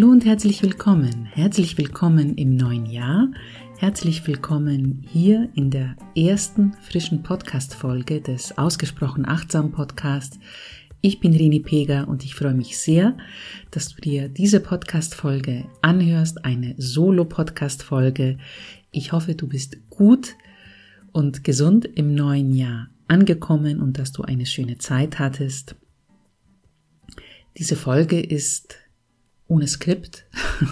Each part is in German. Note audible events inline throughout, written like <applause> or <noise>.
Hallo und herzlich willkommen. Herzlich willkommen im neuen Jahr. Herzlich willkommen hier in der ersten frischen Podcast-Folge des Ausgesprochen Achtsam Podcasts. Ich bin Rini Pega und ich freue mich sehr, dass du dir diese Podcast-Folge anhörst, eine Solo-Podcast-Folge. Ich hoffe, du bist gut und gesund im neuen Jahr angekommen und dass du eine schöne Zeit hattest. Diese Folge ist ohne Skript. <laughs>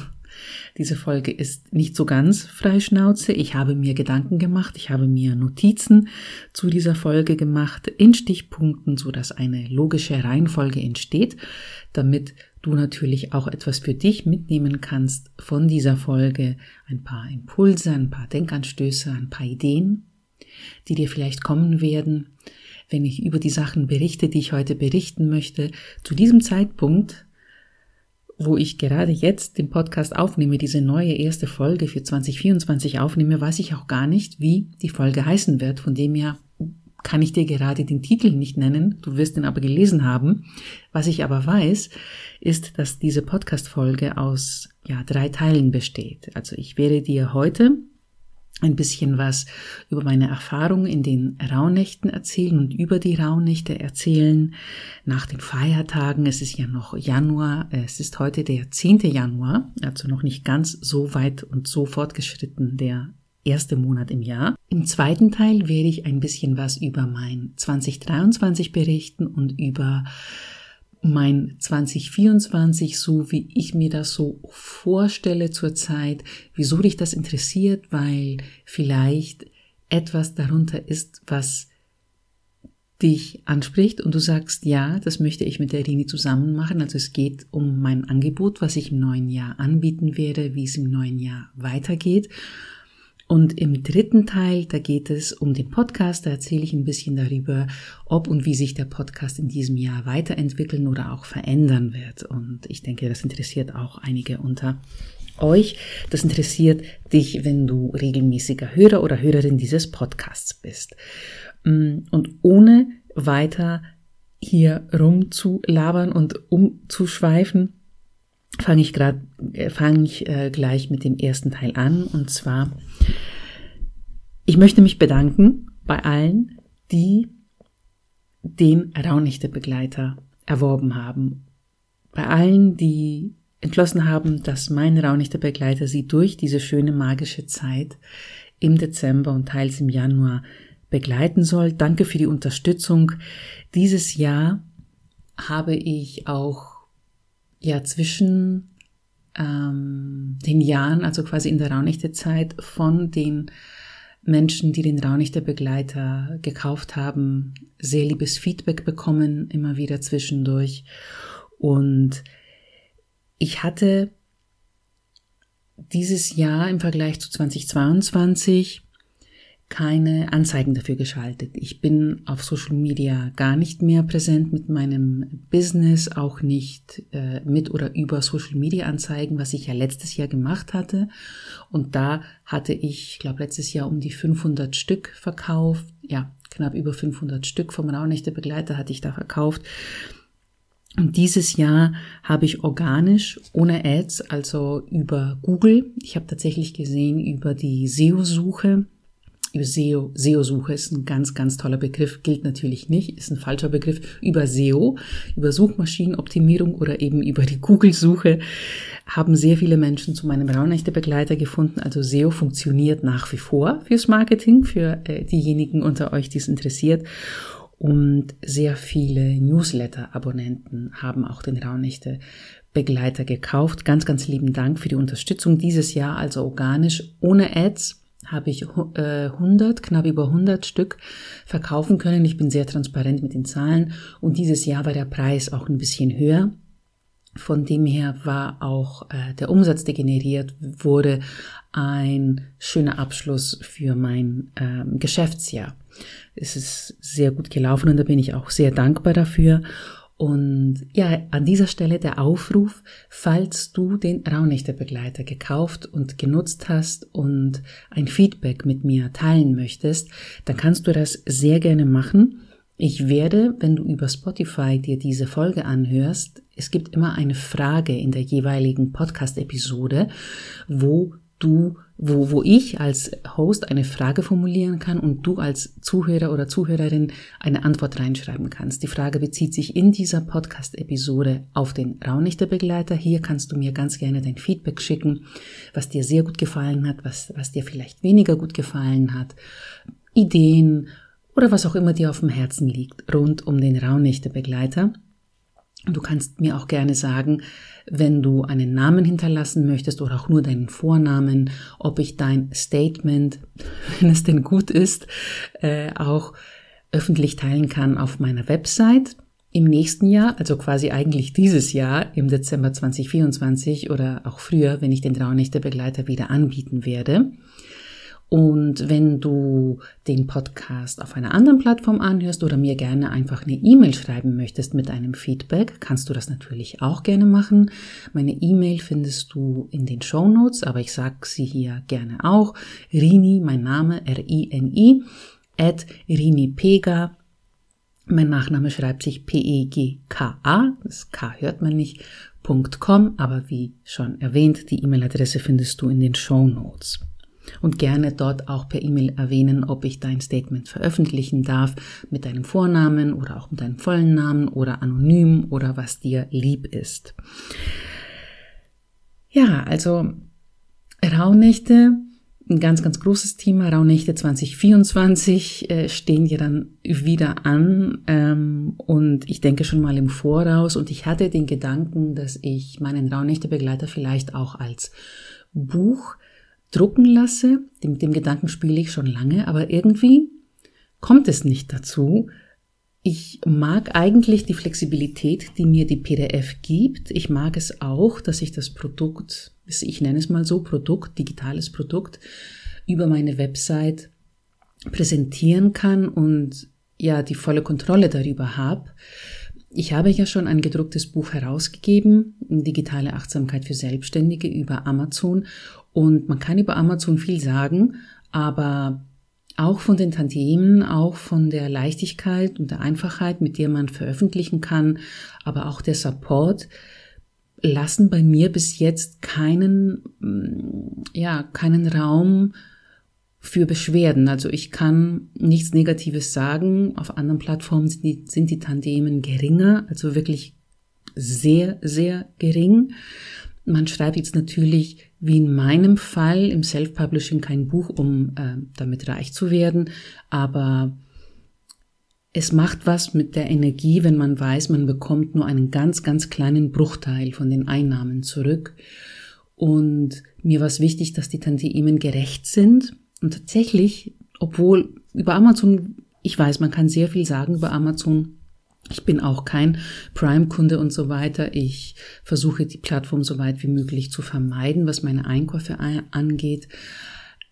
Diese Folge ist nicht so ganz freischnauze. Ich habe mir Gedanken gemacht, ich habe mir Notizen zu dieser Folge gemacht in Stichpunkten, so dass eine logische Reihenfolge entsteht, damit du natürlich auch etwas für dich mitnehmen kannst von dieser Folge, ein paar Impulse, ein paar Denkanstöße, ein paar Ideen, die dir vielleicht kommen werden, wenn ich über die Sachen berichte, die ich heute berichten möchte. Zu diesem Zeitpunkt wo ich gerade jetzt den Podcast aufnehme, diese neue erste Folge für 2024 aufnehme, weiß ich auch gar nicht, wie die Folge heißen wird. Von dem her kann ich dir gerade den Titel nicht nennen, du wirst ihn aber gelesen haben. Was ich aber weiß, ist, dass diese Podcast-Folge aus ja, drei Teilen besteht. Also ich werde dir heute ein bisschen was über meine Erfahrungen in den Rauhnächten erzählen und über die Rauhnächte erzählen. Nach den Feiertagen, es ist ja noch Januar, es ist heute der 10. Januar, also noch nicht ganz so weit und so fortgeschritten der erste Monat im Jahr. Im zweiten Teil werde ich ein bisschen was über mein 2023 berichten und über mein 2024, so wie ich mir das so vorstelle zurzeit, wieso dich das interessiert, weil vielleicht etwas darunter ist, was dich anspricht und du sagst, ja, das möchte ich mit der Rini zusammen machen. Also es geht um mein Angebot, was ich im neuen Jahr anbieten werde, wie es im neuen Jahr weitergeht. Und im dritten Teil, da geht es um den Podcast. Da erzähle ich ein bisschen darüber, ob und wie sich der Podcast in diesem Jahr weiterentwickeln oder auch verändern wird. Und ich denke, das interessiert auch einige unter euch. Das interessiert dich, wenn du regelmäßiger Hörer oder Hörerin dieses Podcasts bist. Mm, und ohne weiter hier rumzulabern und umzuschweifen, fange ich gerade, äh, fange ich äh, gleich mit dem ersten Teil an. Und zwar, ich möchte mich bedanken bei allen, die den Raunichte-Begleiter erworben haben. Bei allen, die entschlossen haben, dass mein Raunichte-Begleiter sie durch diese schöne magische Zeit im Dezember und teils im Januar begleiten soll. Danke für die Unterstützung. Dieses Jahr habe ich auch ja zwischen ähm, den Jahren, also quasi in der Raunichte-Zeit, von den Menschen, die den Raunichter Begleiter gekauft haben, sehr liebes Feedback bekommen, immer wieder zwischendurch. Und ich hatte dieses Jahr im Vergleich zu 2022 keine Anzeigen dafür geschaltet. Ich bin auf Social Media gar nicht mehr präsent mit meinem Business, auch nicht äh, mit oder über Social Media Anzeigen, was ich ja letztes Jahr gemacht hatte. Und da hatte ich, ich glaube, letztes Jahr um die 500 Stück verkauft. Ja, knapp über 500 Stück vom Raunächte Begleiter hatte ich da verkauft. Und dieses Jahr habe ich organisch, ohne Ads, also über Google, ich habe tatsächlich gesehen über die SEO-Suche, über SEO, SEO-Suche ist ein ganz, ganz toller Begriff, gilt natürlich nicht, ist ein falscher Begriff. Über SEO, über Suchmaschinenoptimierung oder eben über die Google-Suche haben sehr viele Menschen zu meinem Raunächte-Begleiter gefunden. Also SEO funktioniert nach wie vor fürs Marketing, für äh, diejenigen unter euch, die es interessiert. Und sehr viele Newsletter-Abonnenten haben auch den Raunächte Begleiter gekauft. Ganz, ganz lieben Dank für die Unterstützung dieses Jahr, also organisch, ohne Ads habe ich 100, äh, knapp über 100 Stück verkaufen können. Ich bin sehr transparent mit den Zahlen und dieses Jahr war der Preis auch ein bisschen höher. Von dem her war auch äh, der Umsatz, der generiert wurde, ein schöner Abschluss für mein ähm, Geschäftsjahr. Es ist sehr gut gelaufen und da bin ich auch sehr dankbar dafür. Und ja, an dieser Stelle der Aufruf, falls du den Raunächte-Begleiter gekauft und genutzt hast und ein Feedback mit mir teilen möchtest, dann kannst du das sehr gerne machen. Ich werde, wenn du über Spotify dir diese Folge anhörst, es gibt immer eine Frage in der jeweiligen Podcast-Episode, wo du, wo, wo ich als Host eine Frage formulieren kann und du als Zuhörer oder Zuhörerin eine Antwort reinschreiben kannst. Die Frage bezieht sich in dieser Podcast-Episode auf den Raunichte-Begleiter. Hier kannst du mir ganz gerne dein Feedback schicken, was dir sehr gut gefallen hat, was, was dir vielleicht weniger gut gefallen hat, Ideen oder was auch immer dir auf dem Herzen liegt rund um den Raunichte-Begleiter. Du kannst mir auch gerne sagen, wenn du einen Namen hinterlassen möchtest oder auch nur deinen Vornamen, ob ich dein Statement, <laughs> wenn es denn gut ist, äh, auch öffentlich teilen kann auf meiner Website im nächsten Jahr, also quasi eigentlich dieses Jahr im Dezember 2024 oder auch früher, wenn ich den Traunächte-Begleiter wieder anbieten werde. Und wenn du den Podcast auf einer anderen Plattform anhörst oder mir gerne einfach eine E-Mail schreiben möchtest mit einem Feedback, kannst du das natürlich auch gerne machen. Meine E-Mail findest du in den Show Notes, aber ich sag sie hier gerne auch. Rini, mein Name, R-I-N-I, at Rini Pega. Mein Nachname schreibt sich P-E-G-K-A, das K hört man nicht, .com, aber wie schon erwähnt, die E-Mail-Adresse findest du in den Show Notes und gerne dort auch per E-Mail erwähnen, ob ich dein Statement veröffentlichen darf mit deinem Vornamen oder auch mit deinem vollen Namen oder anonym oder was dir lieb ist. Ja, also Rauhnächte, ein ganz, ganz großes Thema. Rauhnächte 2024 äh, stehen ja dann wieder an ähm, und ich denke schon mal im Voraus und ich hatte den Gedanken, dass ich meinen Rauhnächte-Begleiter vielleicht auch als Buch drucken lasse. Mit dem Gedanken spiele ich schon lange, aber irgendwie kommt es nicht dazu. Ich mag eigentlich die Flexibilität, die mir die PDF gibt. Ich mag es auch, dass ich das Produkt, ich nenne es mal so, Produkt, digitales Produkt, über meine Website präsentieren kann und ja die volle Kontrolle darüber habe. Ich habe ja schon ein gedrucktes Buch herausgegeben, Digitale Achtsamkeit für Selbstständige über Amazon. Und man kann über Amazon viel sagen, aber auch von den Tantiemen, auch von der Leichtigkeit und der Einfachheit, mit der man veröffentlichen kann, aber auch der Support, lassen bei mir bis jetzt keinen, mm, ja, keinen Raum für Beschwerden. Also ich kann nichts Negatives sagen. Auf anderen Plattformen sind die, sind die Tandemen geringer, also wirklich sehr, sehr gering. Man schreibt jetzt natürlich wie in meinem Fall im Self-Publishing kein Buch, um äh, damit reich zu werden, aber es macht was mit der Energie, wenn man weiß, man bekommt nur einen ganz, ganz kleinen Bruchteil von den Einnahmen zurück. Und mir war es wichtig, dass die Tantiemen gerecht sind. Und tatsächlich, obwohl über Amazon, ich weiß, man kann sehr viel sagen über Amazon, ich bin auch kein Prime-Kunde und so weiter. Ich versuche die Plattform so weit wie möglich zu vermeiden, was meine Einkäufe angeht.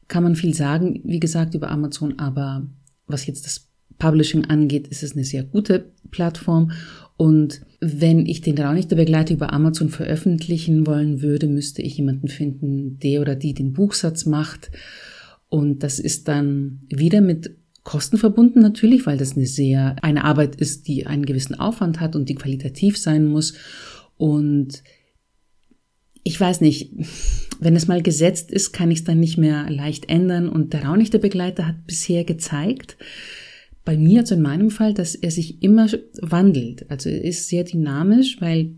Kann man viel sagen, wie gesagt, über Amazon, aber was jetzt das Publishing angeht, ist es eine sehr gute Plattform. Und wenn ich den Raunichte-Begleiter über Amazon veröffentlichen wollen würde, müsste ich jemanden finden, der oder die den Buchsatz macht. Und das ist dann wieder mit Kosten verbunden natürlich, weil das eine sehr, eine Arbeit ist, die einen gewissen Aufwand hat und die qualitativ sein muss. Und ich weiß nicht, wenn es mal gesetzt ist, kann ich es dann nicht mehr leicht ändern. Und der Raunichte Begleiter hat bisher gezeigt, bei mir, also in meinem Fall, dass er sich immer wandelt. Also er ist sehr dynamisch, weil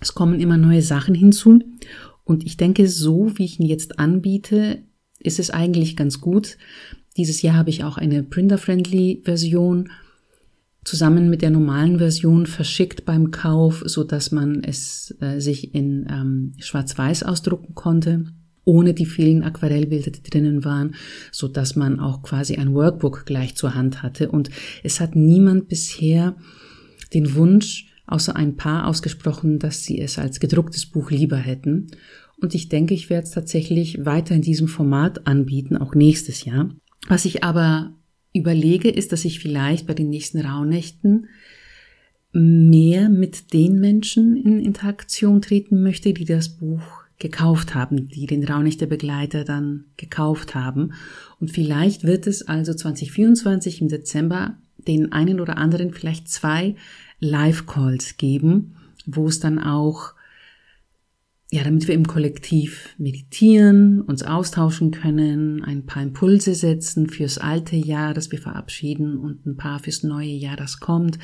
es kommen immer neue Sachen hinzu. Und ich denke, so wie ich ihn jetzt anbiete, ist es eigentlich ganz gut, dieses Jahr habe ich auch eine Printer-Friendly-Version zusammen mit der normalen Version verschickt beim Kauf, so dass man es äh, sich in ähm, Schwarz-Weiß ausdrucken konnte, ohne die vielen Aquarellbilder, die drinnen waren, so dass man auch quasi ein Workbook gleich zur Hand hatte. Und es hat niemand bisher den Wunsch, außer ein paar ausgesprochen, dass sie es als gedrucktes Buch lieber hätten. Und ich denke, ich werde es tatsächlich weiter in diesem Format anbieten, auch nächstes Jahr. Was ich aber überlege, ist, dass ich vielleicht bei den nächsten Rauhnächten mehr mit den Menschen in Interaktion treten möchte, die das Buch gekauft haben, die den Rauhnächte-Begleiter dann gekauft haben. Und vielleicht wird es also 2024 im Dezember den einen oder anderen vielleicht zwei Live-Calls geben, wo es dann auch ja, damit wir im Kollektiv meditieren, uns austauschen können, ein paar Impulse setzen fürs alte Jahr, das wir verabschieden und ein paar fürs neue Jahr, das kommt.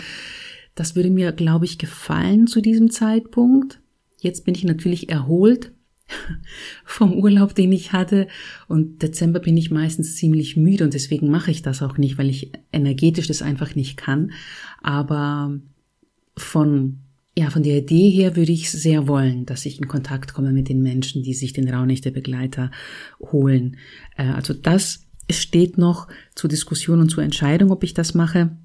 Das würde mir, glaube ich, gefallen zu diesem Zeitpunkt. Jetzt bin ich natürlich erholt <laughs> vom Urlaub, den ich hatte. Und Dezember bin ich meistens ziemlich müde und deswegen mache ich das auch nicht, weil ich energetisch das einfach nicht kann. Aber von ja, von der Idee her würde ich sehr wollen, dass ich in Kontakt komme mit den Menschen, die sich den Raunächte-Begleiter holen. Äh, also das steht noch zur Diskussion und zur Entscheidung, ob ich das mache.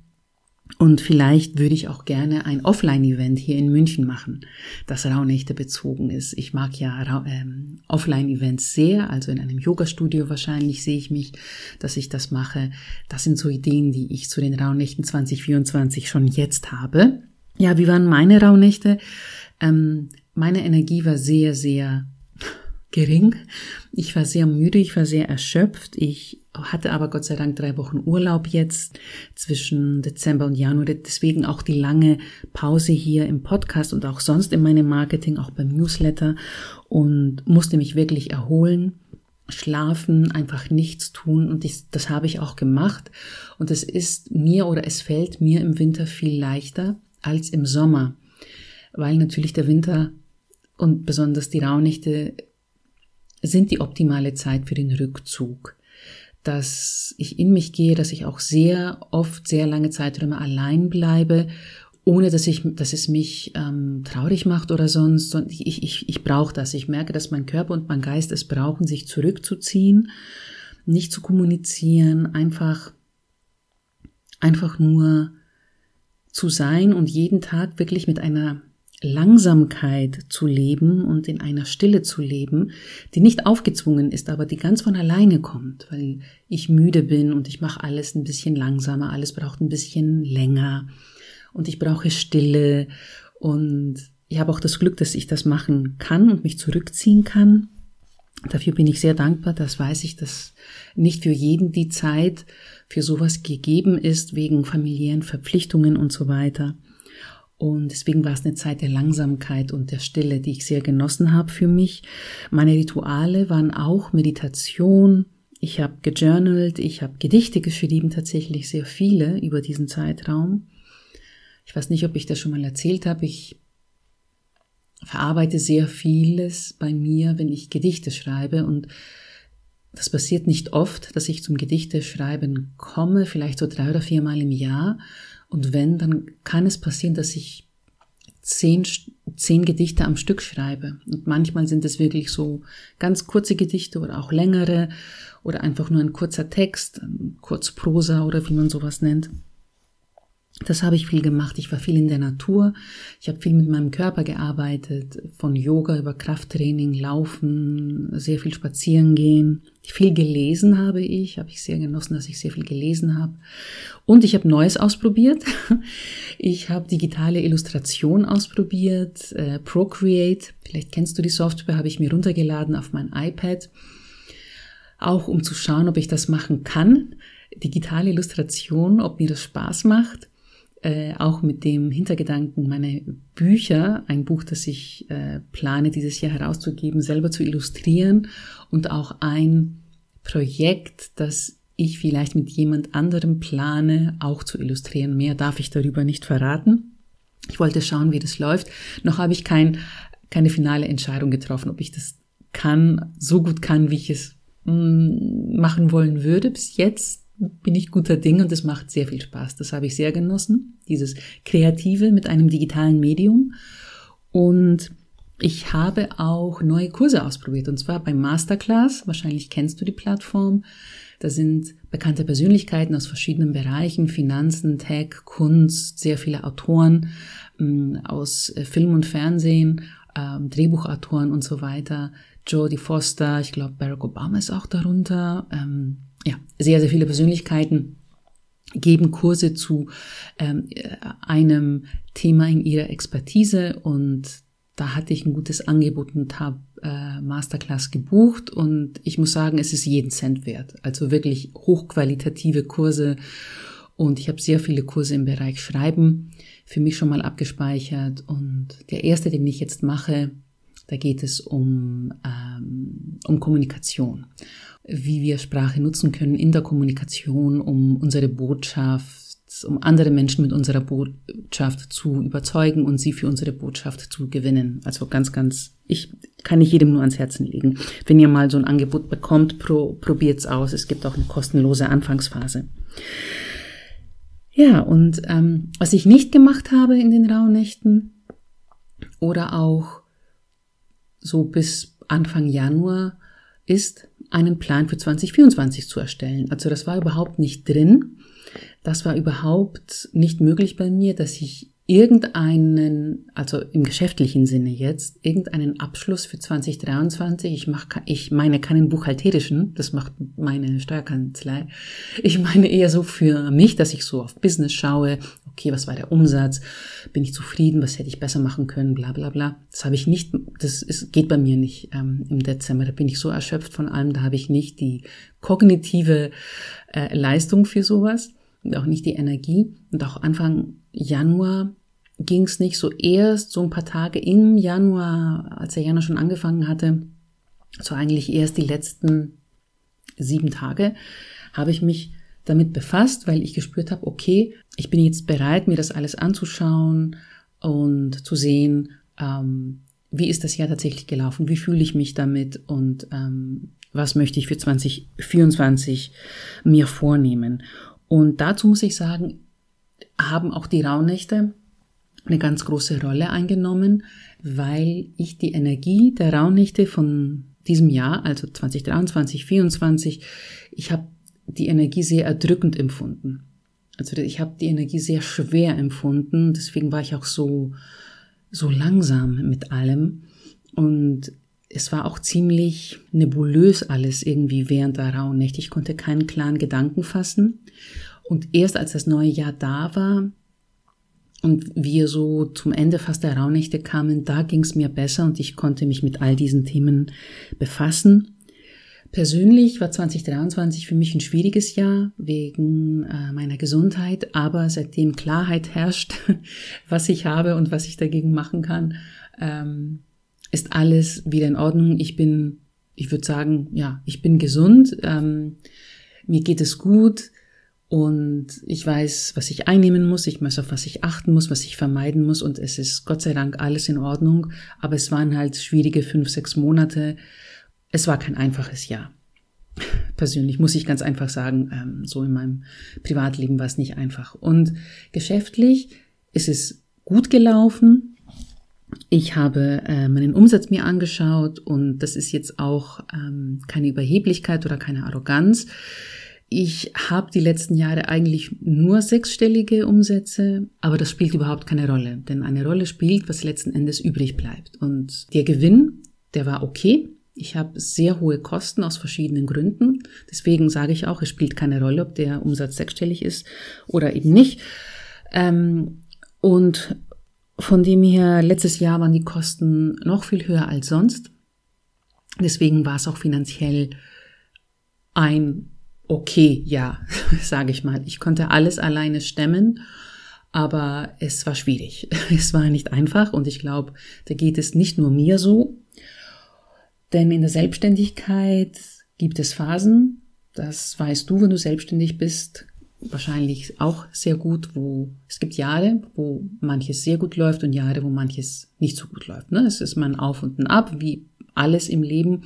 Und vielleicht würde ich auch gerne ein Offline-Event hier in München machen, das Rauhnächte bezogen ist. Ich mag ja ähm, Offline-Events sehr, also in einem Yoga-Studio wahrscheinlich sehe ich mich, dass ich das mache. Das sind so Ideen, die ich zu den Rauhnächten 2024 schon jetzt habe. Ja, wie waren meine Rauhnächte? Ähm, meine Energie war sehr, sehr gering. Ich war sehr müde, ich war sehr erschöpft. Ich hatte aber Gott sei Dank drei Wochen Urlaub jetzt zwischen Dezember und Januar. Deswegen auch die lange Pause hier im Podcast und auch sonst in meinem Marketing, auch beim Newsletter und musste mich wirklich erholen schlafen, einfach nichts tun und ich, das habe ich auch gemacht und es ist mir oder es fällt mir im Winter viel leichter, als im Sommer, weil natürlich der Winter und besonders die Rauhnächte sind die optimale Zeit für den Rückzug. Dass ich in mich gehe, dass ich auch sehr oft sehr lange Zeiträume allein bleibe, ohne dass ich, dass es mich ähm, traurig macht oder sonst. Und ich, ich, ich brauche das. Ich merke, dass mein Körper und mein Geist es brauchen, sich zurückzuziehen, nicht zu kommunizieren, einfach, einfach nur zu sein und jeden Tag wirklich mit einer Langsamkeit zu leben und in einer Stille zu leben, die nicht aufgezwungen ist, aber die ganz von alleine kommt, weil ich müde bin und ich mache alles ein bisschen langsamer, alles braucht ein bisschen länger und ich brauche Stille und ich habe auch das Glück, dass ich das machen kann und mich zurückziehen kann. Dafür bin ich sehr dankbar, das weiß ich, dass nicht für jeden die Zeit für sowas gegeben ist, wegen familiären Verpflichtungen und so weiter. Und deswegen war es eine Zeit der Langsamkeit und der Stille, die ich sehr genossen habe für mich. Meine Rituale waren auch Meditation. Ich habe gejournalt, ich habe Gedichte geschrieben, tatsächlich sehr viele über diesen Zeitraum. Ich weiß nicht, ob ich das schon mal erzählt habe. Ich verarbeite sehr vieles bei mir, wenn ich Gedichte schreibe und das passiert nicht oft, dass ich zum Gedichteschreiben komme, vielleicht so drei oder viermal im Jahr. Und wenn, dann kann es passieren, dass ich zehn, zehn Gedichte am Stück schreibe. Und manchmal sind es wirklich so ganz kurze Gedichte oder auch längere oder einfach nur ein kurzer Text, Kurzprosa oder wie man sowas nennt. Das habe ich viel gemacht. Ich war viel in der Natur. Ich habe viel mit meinem Körper gearbeitet, von Yoga über Krafttraining, Laufen, sehr viel spazieren gehen. Viel gelesen habe ich, habe ich sehr genossen, dass ich sehr viel gelesen habe. Und ich habe Neues ausprobiert. <laughs> Ich habe digitale Illustration ausprobiert, äh, Procreate. Vielleicht kennst du die Software, habe ich mir runtergeladen auf mein iPad. Auch um zu schauen, ob ich das machen kann. Digitale Illustration, ob mir das Spaß macht äh, auch mit dem Hintergedanken, meine Bücher, ein Buch, das ich äh, plane, dieses Jahr herauszugeben, selber zu illustrieren und auch ein Projekt, das ich vielleicht mit jemand anderem plane, auch zu illustrieren. Mehr darf ich darüber nicht verraten. Ich wollte schauen, wie das läuft. Noch habe ich kein, keine finale Entscheidung getroffen, ob ich das kann, so gut kann, wie ich es mm, machen wollen würde. Bis jetzt bin ich guter Ding und es macht sehr viel Spaß. Das habe ich sehr genossen, dieses Kreative mit einem digitalen Medium. Und ich habe auch neue Kurse ausprobiert und zwar beim Masterclass. Wahrscheinlich kennst du die Plattform. Da sind bekannte Persönlichkeiten aus verschiedenen Bereichen, Finanzen, Tech, Kunst, sehr viele Autoren ähm, aus äh, Film und Fernsehen, ähm, Drehbuchautoren und so weiter. Jodie Foster, ich glaube Barack Obama ist auch darunter. Ja, sehr, sehr viele Persönlichkeiten geben Kurse zu ähm, einem Thema in ihrer Expertise und da hatte ich ein gutes Angebot und habe äh, Masterclass gebucht und ich muss sagen, es ist jeden Cent wert. Also wirklich hochqualitative Kurse Und ich habe sehr viele Kurse im Bereich Schreiben für mich schon mal abgespeichert. Und der erste, den ich jetzt mache, da geht es um, ähm, um Kommunikation, wie wir Sprache nutzen können in der Kommunikation, um unsere Botschaft um andere Menschen mit unserer Botschaft zu überzeugen und sie für unsere Botschaft zu gewinnen. Also ganz, ganz, ich kann ich jedem nur ans Herzen legen. Wenn ihr mal so ein Angebot bekommt, pro, probiert's aus. Es gibt auch eine kostenlose Anfangsphase. Ja, und ähm, was ich nicht gemacht habe in den Rauhnächten oder auch so bis Anfang Januar ist, einen Plan für 2024 zu erstellen. Also das war überhaupt nicht drin. Das war überhaupt nicht möglich bei mir, dass ich irgendeinen, also im geschäftlichen Sinne jetzt, irgendeinen Abschluss für 2023, ich mach, ich meine keinen buchhalterischen, das macht meine Steuerkanzlei. Ich meine eher so für mich, dass ich so auf Business schaue, okay, was war der Umsatz, bin ich zufrieden, was hätte ich besser machen können, bla bla bla. Das habe ich nicht, das ist, geht bei mir nicht ähm, im Dezember, da bin ich so erschöpft von allem, da habe ich nicht die kognitive äh, Leistung für sowas und auch nicht die Energie. Und auch Anfang Januar ging es nicht so erst so ein paar Tage im Januar, als der Januar schon angefangen hatte, so eigentlich erst die letzten sieben Tage, habe ich mich damit befasst, weil ich gespürt habe, okay, ich bin jetzt bereit, mir das alles anzuschauen und zu sehen, ähm, wie ist das Jahr tatsächlich gelaufen, wie fühle ich mich damit und ähm, was möchte ich für 2024 mir vornehmen. Und dazu muss ich sagen, haben auch die Rauhnächte eine ganz große Rolle eingenommen, weil ich die Energie der Rauhnächte von diesem Jahr, also 2023, 2024, ich habe die Energie sehr erdrückend empfunden. Also ich habe die Energie sehr schwer empfunden, deswegen war ich auch so so langsam mit allem und es war auch ziemlich nebulös alles irgendwie während der Rauhnächte. Ich konnte keinen klaren Gedanken fassen und erst als das neue Jahr da war und wir so zum Ende fast der Rauhnächte kamen, da ging es mir besser und ich konnte mich mit all diesen Themen befassen. Persönlich war 2023 für mich ein schwieriges Jahr wegen äh, meiner Gesundheit, aber seitdem Klarheit herrscht, <laughs> was ich habe und was ich dagegen machen kann, ähm, ist alles wieder in Ordnung. Ich bin, ich würde sagen, ja, ich bin gesund, ähm, mir geht es gut und ich weiß, was ich einnehmen muss, ich weiß, auf was ich achten muss, was ich vermeiden muss und es ist Gott sei Dank alles in Ordnung, aber es waren halt schwierige fünf, sechs Monate es war kein einfaches Jahr. <laughs> Persönlich muss ich ganz einfach sagen, ähm, so in meinem Privatleben war es nicht einfach. Und geschäftlich ist es gut gelaufen. Ich habe äh, meinen Umsatz mir angeschaut und das ist jetzt auch ähm, keine Überheblichkeit oder keine Arroganz. Ich habe die letzten Jahre eigentlich nur sechsstellige Umsätze, aber das spielt überhaupt keine Rolle, denn eine Rolle spielt, was letzten Endes übrig bleibt. Und der Gewinn, der war okay, ich habe sehr hohe Kosten aus verschiedenen Gründen. Deswegen sage ich auch, es spielt keine Rolle, ob der Umsatz sechsstellig ist oder eben nicht. Ähm, und von dem her, letztes Jahr waren die Kosten noch viel höher als sonst. Deswegen war es auch finanziell ein okay Jahr, <laughs> sage ich mal. Ich konnte alles alleine stemmen, aber es war schwierig. <laughs> Es war nicht einfach und ich glaube, da geht es nicht nur mir so, denn in der Selbstständigkeit gibt es Phasen, das weißt du, wenn du selbstständig bist, wahrscheinlich auch sehr gut, wo es gibt Jahre, wo manches sehr gut läuft und Jahre, wo manches nicht so gut läuft. Ne? Es ist mal Auf und ein Ab, wie alles im Leben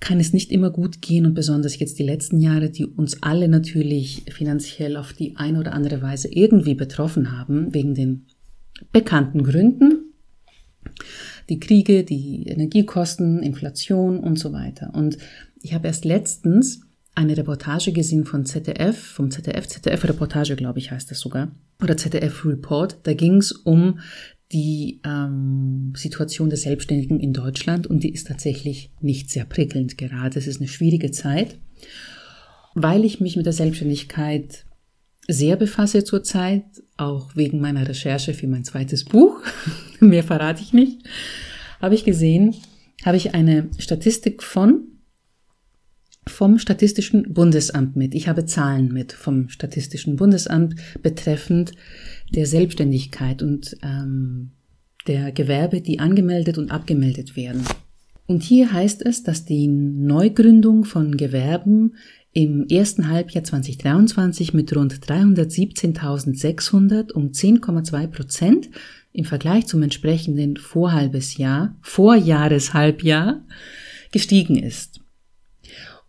kann es nicht immer gut gehen und besonders jetzt die letzten Jahre, die uns alle natürlich finanziell auf die eine oder andere Weise irgendwie betroffen haben, wegen den bekannten Gründen die Kriege, die Energiekosten, Inflation und so weiter. Und ich habe erst letztens eine Reportage gesehen von ZDF, vom ZDF, ZDF-Reportage, glaube ich, heißt das sogar, oder ZDF-Report. Da ging es um die ähm, Situation der Selbstständigen in Deutschland und die ist tatsächlich nicht sehr prickelnd gerade. Es ist eine schwierige Zeit, weil ich mich mit der Selbstständigkeit sehr befasse zurzeit, auch wegen meiner Recherche für mein zweites Buch. <laughs> Mehr verrate ich nicht. Habe ich gesehen, habe ich eine Statistik von vom Statistischen Bundesamt mit. Ich habe Zahlen mit vom Statistischen Bundesamt betreffend der Selbstständigkeit und ähm, der Gewerbe, die angemeldet und abgemeldet werden. Und hier heißt es, dass die Neugründung von Gewerben im ersten Halbjahr 2023 mit rund 317.600 um 10,2 Prozent im Vergleich zum entsprechenden Vorhalbes Jahr, Vorjahreshalbjahr gestiegen ist.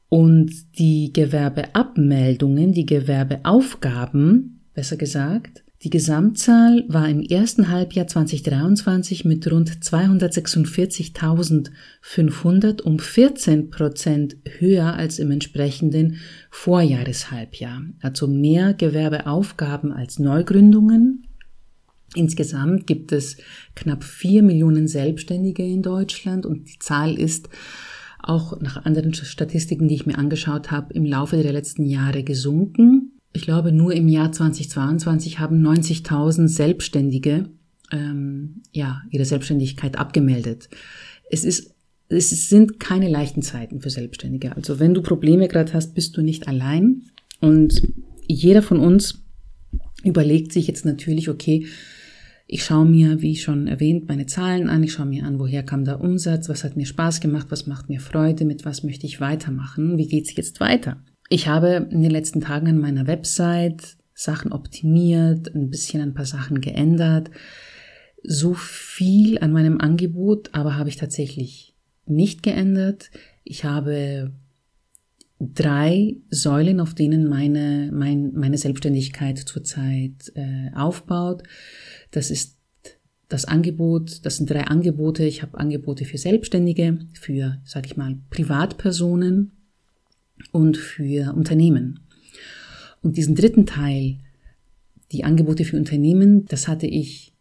Und die Gewerbeabmeldungen, die Gewerbeaufgaben, besser gesagt, die Gesamtzahl war im ersten Halbjahr 2023 mit rund 246.500 um 14 Prozent höher als im entsprechenden Vorjahreshalbjahr. Also mehr Gewerbeaufgaben als Neugründungen. Insgesamt gibt es knapp vier Millionen Selbstständige in Deutschland und die Zahl ist auch nach anderen Statistiken, die ich mir angeschaut habe, im Laufe der letzten Jahre gesunken ich glaube, nur im Jahr 2022 haben 90.000 Selbstständige ähm, ja ihre Selbstständigkeit abgemeldet. Es ist es sind keine leichten Zeiten für Selbstständige. Also wenn du Probleme gerade hast, bist du nicht allein. Und jeder von uns überlegt sich jetzt natürlich, okay, ich schaue mir, wie schon erwähnt, meine Zahlen an, ich schaue mir an, woher kam der Umsatz, was hat mir Spaß gemacht, was macht mir Freude, mit was möchte ich weitermachen, wie geht's jetzt weiter. Ich habe in den letzten Tagen an meiner Website Sachen optimiert, ein bisschen ein paar Sachen geändert. So viel an meinem Angebot, aber habe ich tatsächlich nicht geändert. Ich habe drei Säulen, auf denen meine, mein, meine Selbstständigkeit zurzeit äh, aufbaut. Das ist das Angebot, das sind drei Angebote. Ich habe Angebote für Selbstständige, für, sag ich mal, Privatpersonen, und für Unternehmen. Und diesen dritten Teil, die Angebote für Unternehmen, das hatte ich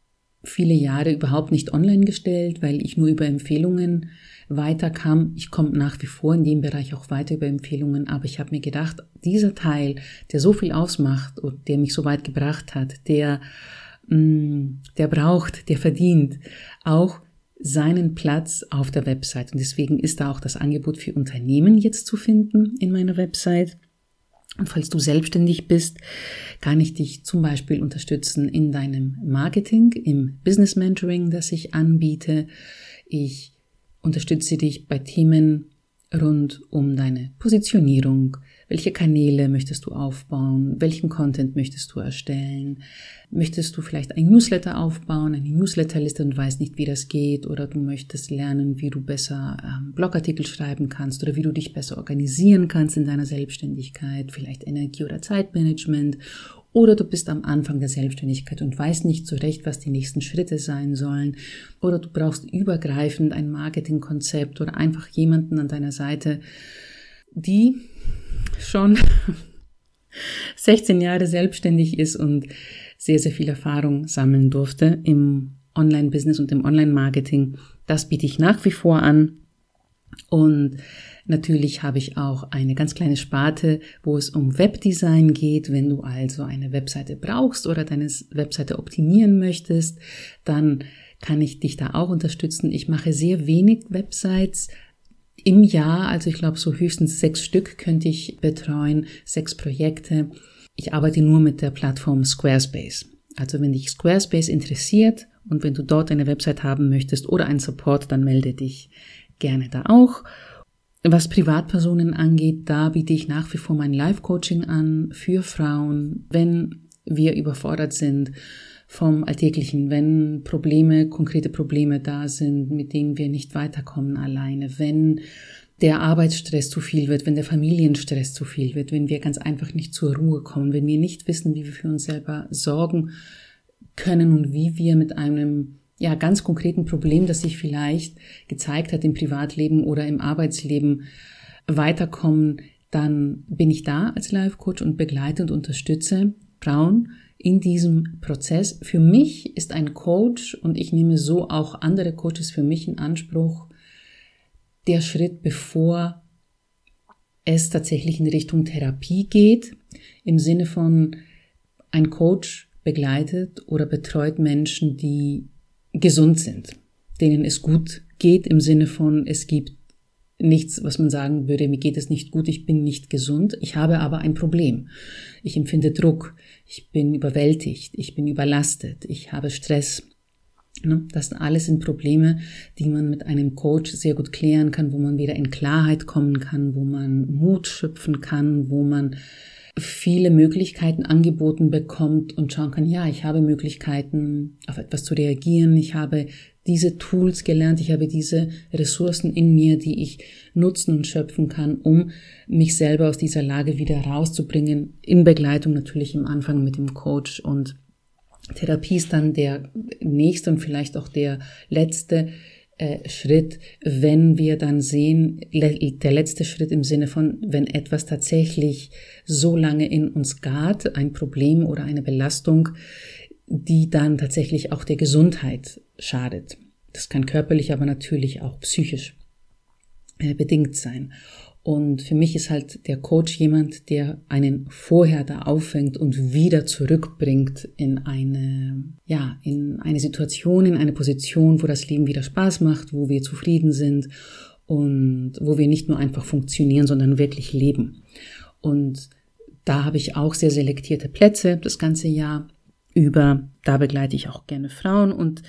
viele Jahre überhaupt nicht online gestellt, weil ich nur über Empfehlungen weiterkam. Ich komme nach wie vor in dem Bereich auch weiter über Empfehlungen, aber ich habe mir gedacht, dieser Teil, der so viel ausmacht und der mich so weit gebracht hat, der, mm, der braucht, der verdient auch seinen Platz auf der Website. Und deswegen ist da auch das Angebot für Unternehmen jetzt zu finden in meiner Website. Und falls du selbstständig bist, kann ich dich zum Beispiel unterstützen in deinem Marketing, im Business Mentoring, das ich anbiete. Ich unterstütze dich bei Themen rund um deine Positionierung, welche Kanäle möchtest du aufbauen? Welchen Content möchtest du erstellen? Möchtest du vielleicht ein Newsletter aufbauen, eine Newsletterliste und weißt nicht, wie das geht? Oder du möchtest lernen, wie du besser ähm, Blogartikel schreiben kannst oder wie du dich besser organisieren kannst in deiner Selbstständigkeit, vielleicht Energie- oder Zeitmanagement oder du bist am Anfang der Selbstständigkeit und weißt nicht so recht, was die nächsten Schritte sein sollen. Oder du brauchst übergreifend ein Marketingkonzept oder einfach jemanden an deiner Seite, die schon <laughs> 16 Jahre selbstständig ist und sehr, sehr viel Erfahrung sammeln durfte im Online-Business und im Online-Marketing. Das biete ich nach wie vor an. Und natürlich habe ich auch eine ganz kleine Sparte, wo es um Webdesign geht. Wenn du also eine Webseite brauchst oder deine Webseite optimieren möchtest, dann kann ich dich da auch unterstützen. Ich mache sehr wenig Websites, im Jahr, also ich glaube so höchstens sechs Stück könnte ich betreuen, sechs Projekte. Ich arbeite nur mit der Plattform Squarespace. Also wenn dich Squarespace interessiert und wenn du dort eine Website haben möchtest oder einen Support, dann melde dich gerne da auch. Was Privatpersonen angeht, da biete ich nach wie vor mein Live-Coaching an für Frauen, wenn wir überfordert sind vom Alltäglichen, wenn Probleme, konkrete Probleme da sind, mit denen wir nicht weiterkommen alleine, wenn der Arbeitsstress zu viel wird, wenn der Familienstress zu viel wird, wenn wir ganz einfach nicht zur Ruhe kommen, wenn wir nicht wissen, wie wir für uns selber sorgen können und wie wir mit einem ja ganz konkreten Problem, das sich vielleicht gezeigt hat im Privatleben oder im Arbeitsleben weiterkommen, dann bin ich da als Life Coach und begleite und unterstütze Frauen, in diesem Prozess. Für mich ist ein Coach, und ich nehme so auch andere Coaches für mich in Anspruch, der Schritt, bevor es tatsächlich in Richtung Therapie geht, im Sinne von ein Coach begleitet oder betreut Menschen, die gesund sind, denen es gut geht, im Sinne von es gibt nichts, was man sagen würde, mir geht es nicht gut, ich bin nicht gesund, ich habe aber ein Problem. Ich empfinde Druck, ich bin überwältigt, ich bin überlastet, ich habe Stress. Ne, das alles sind Probleme, die man mit einem Coach sehr gut klären kann, wo man wieder in Klarheit kommen kann, wo man Mut schöpfen kann, wo man viele Möglichkeiten angeboten bekommt und schauen kann, ja, ich habe Möglichkeiten, auf etwas zu reagieren, ich habe diese Tools gelernt, ich habe diese Ressourcen in mir, die ich nutzen und schöpfen kann, um mich selber aus dieser Lage wieder rauszubringen, in Begleitung natürlich im Anfang mit dem Coach. Und Therapie ist dann der nächste und vielleicht auch der letzte äh, Schritt, wenn wir dann sehen, der letzte Schritt im Sinne von, wenn etwas tatsächlich so lange in uns gart, ein Problem oder eine Belastung, die dann tatsächlich auch der Gesundheit schadet. Das kann körperlich, aber natürlich auch psychisch äh, bedingt sein. Und für mich ist halt der Coach jemand, der einen vorher da auffängt und wieder zurückbringt in eine, ja, in eine Situation, in eine Position, wo das Leben wieder Spaß macht, wo wir zufrieden sind und wo wir nicht nur einfach funktionieren, sondern wirklich leben. Und da habe ich auch sehr selektierte Plätze das ganze Jahr über. Da begleite ich auch gerne Frauen und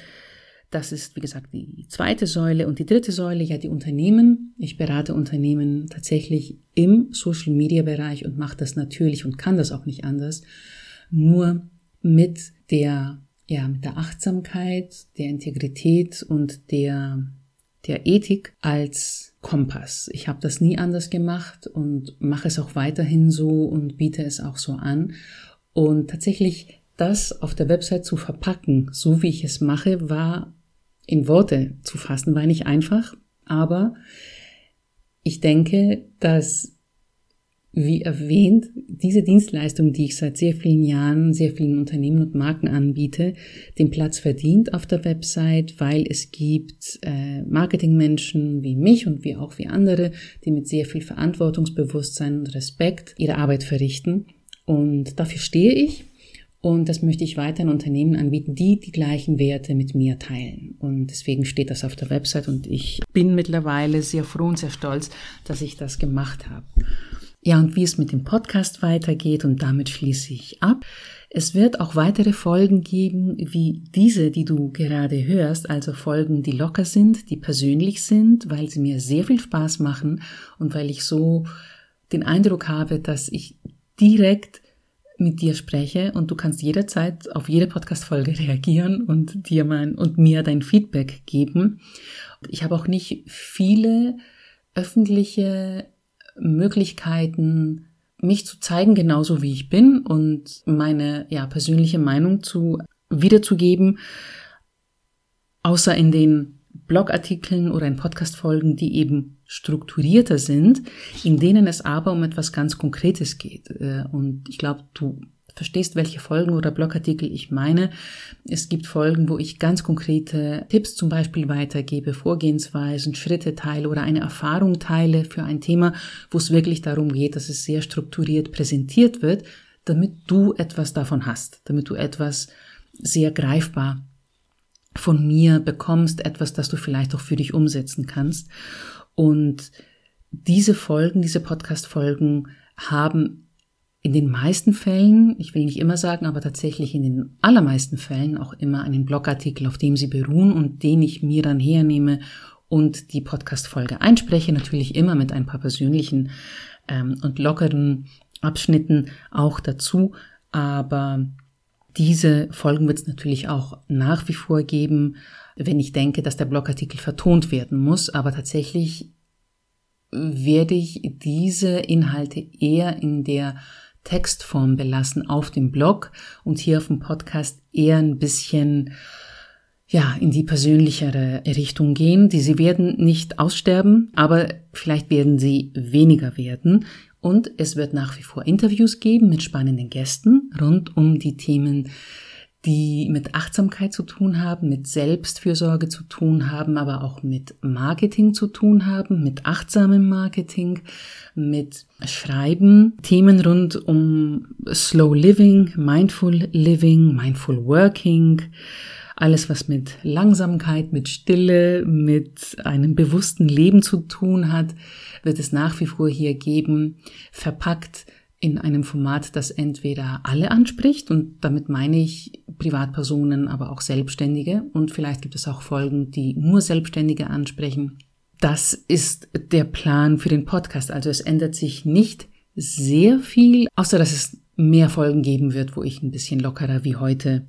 das ist, wie gesagt, die zweite Säule. Und die dritte Säule, ja, die Unternehmen. Ich berate Unternehmen tatsächlich im Social-Media-Bereich und mache das natürlich und kann das auch nicht anders. Nur mit der, ja, mit der Achtsamkeit, der Integrität und der, der Ethik als Kompass. Ich habe das nie anders gemacht und mache es auch weiterhin so und biete es auch so an. Und tatsächlich das auf der Website zu verpacken, so wie ich es mache, war in Worte zu fassen, war nicht einfach, aber ich denke, dass, wie erwähnt, diese Dienstleistung, die ich seit sehr vielen Jahren, sehr vielen Unternehmen und Marken anbiete, den Platz verdient auf der Website, weil es gibt äh, Marketingmenschen wie mich und wie auch wie andere, die mit sehr viel Verantwortungsbewusstsein und Respekt ihre Arbeit verrichten. Und dafür stehe ich und das möchte ich weiter Unternehmen anbieten, die die gleichen Werte mit mir teilen. Und deswegen steht das auf der Website und ich bin mittlerweile sehr froh und sehr stolz, dass ich das gemacht habe. Ja, und wie es mit dem Podcast weitergeht und damit schließe ich ab. Es wird auch weitere Folgen geben, wie diese, die du gerade hörst, also Folgen, die locker sind, die persönlich sind, weil sie mir sehr viel Spaß machen und weil ich so den Eindruck habe, dass ich direkt mit dir spreche und du kannst jederzeit auf jede Podcast-Folge reagieren und dir mein, und mir dein Feedback geben. Ich habe auch nicht viele öffentliche Möglichkeiten, mich zu zeigen, genauso wie ich bin und meine, ja, persönliche Meinung zu, wiederzugeben, außer in den Blogartikeln oder in Podcast-Folgen, die eben strukturierter sind, in denen es aber um etwas ganz Konkretes geht. Äh, und ich glaube, du verstehst, welche Folgen oder Blogartikel ich meine. Es gibt Folgen, wo ich ganz konkrete Tipps zum Beispiel weitergebe, Vorgehensweisen, Schritte teile oder eine Erfahrung teile für ein Thema, wo es wirklich darum geht, dass es sehr strukturiert präsentiert wird, damit du etwas davon hast, damit du etwas sehr greifbar von mir bekommst, etwas, das du vielleicht auch für dich umsetzen kannst. Und diese Folgen, diese Podcast-Folgen haben in den meisten Fällen, ich will nicht immer sagen, aber tatsächlich in den allermeisten Fällen auch immer einen Blogartikel, auf dem sie beruhen und den ich mir dann hernehme und die Podcast-Folge einspreche, natürlich immer mit ein paar persönlichen ähm, und lockeren Abschnitten auch dazu, aber diese Folgen wird es natürlich auch nach wie vor geben, wenn ich denke, dass der Blogartikel vertont werden muss. Aber tatsächlich werde ich diese Inhalte eher in der Textform belassen auf dem Blog und hier auf dem Podcast eher ein bisschen ja, in die persönlichere Richtung gehen. Die sie werden nicht aussterben, aber vielleicht werden sie weniger werden. Und es wird nach wie vor Interviews geben mit spannenden Gästen rund um die Themen, die mit Achtsamkeit zu tun haben, mit Selbstfürsorge zu tun haben, aber auch mit Marketing zu tun haben, mit achtsamem Marketing, mit Schreiben, Themen rund um Slow Living, Mindful Living, Mindful Working, Alles, was mit Langsamkeit, mit Stille, mit einem bewussten Leben zu tun hat, wird es nach wie vor hier geben, verpackt in einem Format, das entweder alle anspricht und damit meine ich Privatpersonen, aber auch Selbstständige und vielleicht gibt es auch Folgen, die nur Selbstständige ansprechen. Das ist der Plan für den Podcast. Also es ändert sich nicht sehr viel, außer dass es mehr Folgen geben wird, wo ich ein bisschen lockerer wie heute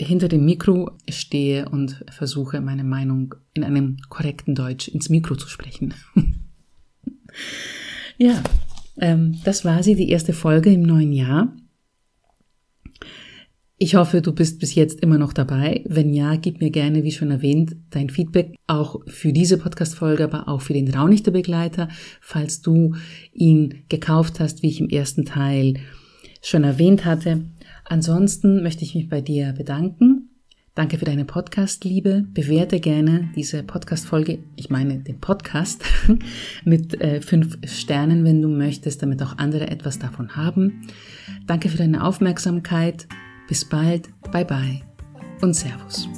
hinter dem Mikro stehe und versuche, meine Meinung in einem korrekten Deutsch ins Mikro zu sprechen. <laughs> ja, ähm, das war sie, die erste Folge im neuen Jahr. Ich hoffe, du bist bis jetzt immer noch dabei. Wenn ja, gib mir gerne, wie schon erwähnt, dein Feedback auch für diese Podcast-Folge, aber auch für den Raunichter Begleiter, falls du ihn gekauft hast, wie ich im ersten Teil schon erwähnt hatte. Ansonsten möchte ich mich bei dir bedanken. Danke für deine Podcast-Liebe. Bewerte gerne diese Podcast-Folge, ich meine den Podcast, <laughs> mit äh, fünf Sternen, wenn du möchtest, damit auch andere etwas davon haben. Danke für deine Aufmerksamkeit. Bis bald. Bye bye und Servus.